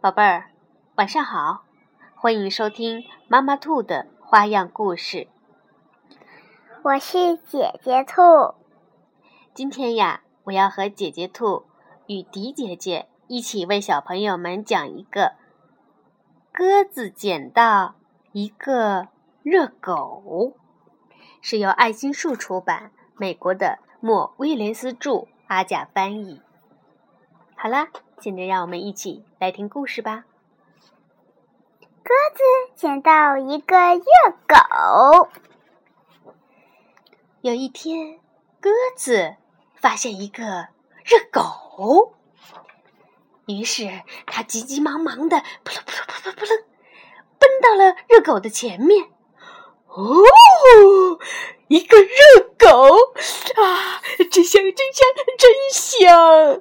宝贝儿，晚上好！欢迎收听妈妈兔的花样故事。我是姐姐兔。今天呀，我要和姐姐兔与迪姐姐一起为小朋友们讲一个鸽子捡到一个热狗，是由爱心树出版，美国的莫威廉斯著，阿甲翻译。好啦。现在让我们一起来听故事吧。鸽子捡到一个热狗。有一天，鸽子发现一个热狗，于是它急急忙忙的扑棱扑棱扑棱扑棱，奔到了热狗的前面。哦，一个热狗啊，真香真香真香！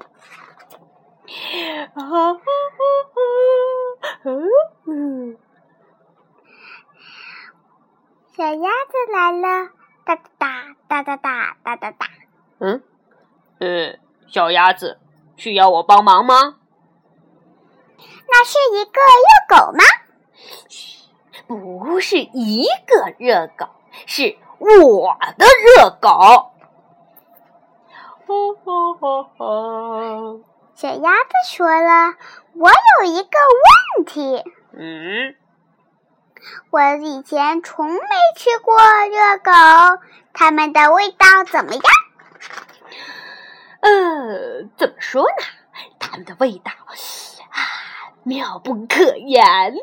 啊！小鸭子来了，哒哒哒哒哒哒哒哒。嗯，呃，小鸭子需要我帮忙吗？那是一个热狗吗？不是一个热狗，是我的热狗。哈哈哈哈。小鸭子说了：“我有一个问题。嗯，我以前从没吃过热狗，它们的味道怎么样？呃，怎么说呢？它们的味道啊，妙不可言，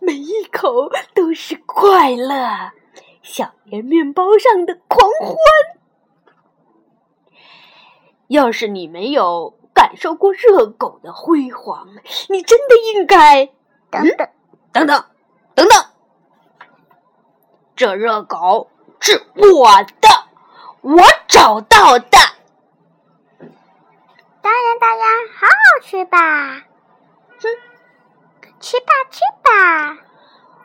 每一口都是快乐，小圆面包上的狂欢。要是你没有……”感受过热狗的辉煌，你真的应该等等等等等等。这热狗是我的，我找到的。当然，当然，好好吃吧。哼，吃吧，吃吧。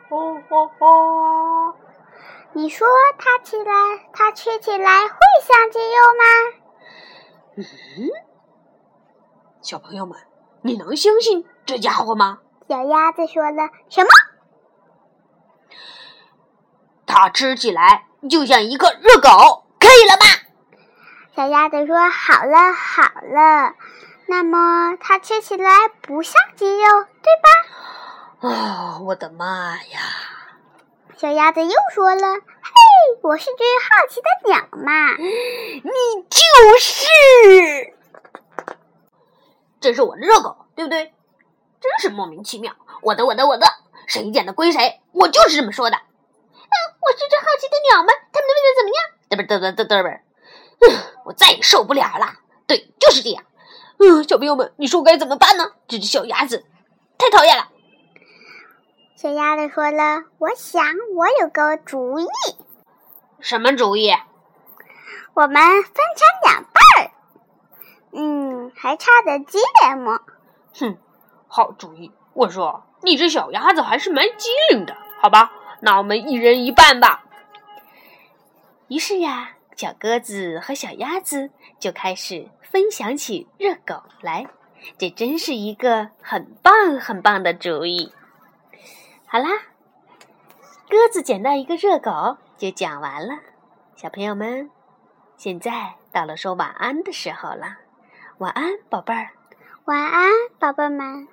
哦哦哦！你说它起来，它吃起来会像鸡肉吗？嗯。小朋友们，你能相信这家伙吗？小鸭子说了什么？它吃起来就像一个热狗，可以了吧？小鸭子说：“好了，好了。”那么它吃起来不像鸡肉，对吧？啊，我的妈呀！小鸭子又说了：“嘿，我是只好奇的鸟嘛。”你就是。这是我的热狗，对不对？真是莫名其妙！我的，我的，我的，谁捡的归谁。我就是这么说的。啊，我是只好奇的鸟们，它们的味道怎么样？嘚啵嘚嘚嘚嘚啵。嗯，我再也受不了了。对，就是这样。嗯，小朋友们，你说该怎么办呢？这只小鸭子太讨厌了。小鸭子说了：“我想我有个主意。”什么主意？我们分成两。嗯，还差点机灵么？哼，好主意！我说，你这小鸭子还是蛮机灵的，好吧？那我们一人一半吧。于是呀，小鸽子和小鸭子就开始分享起热狗来。这真是一个很棒很棒的主意。好啦，鸽子捡到一个热狗就讲完了。小朋友们，现在到了说晚安的时候了。晚安，宝贝儿。晚安，宝贝们。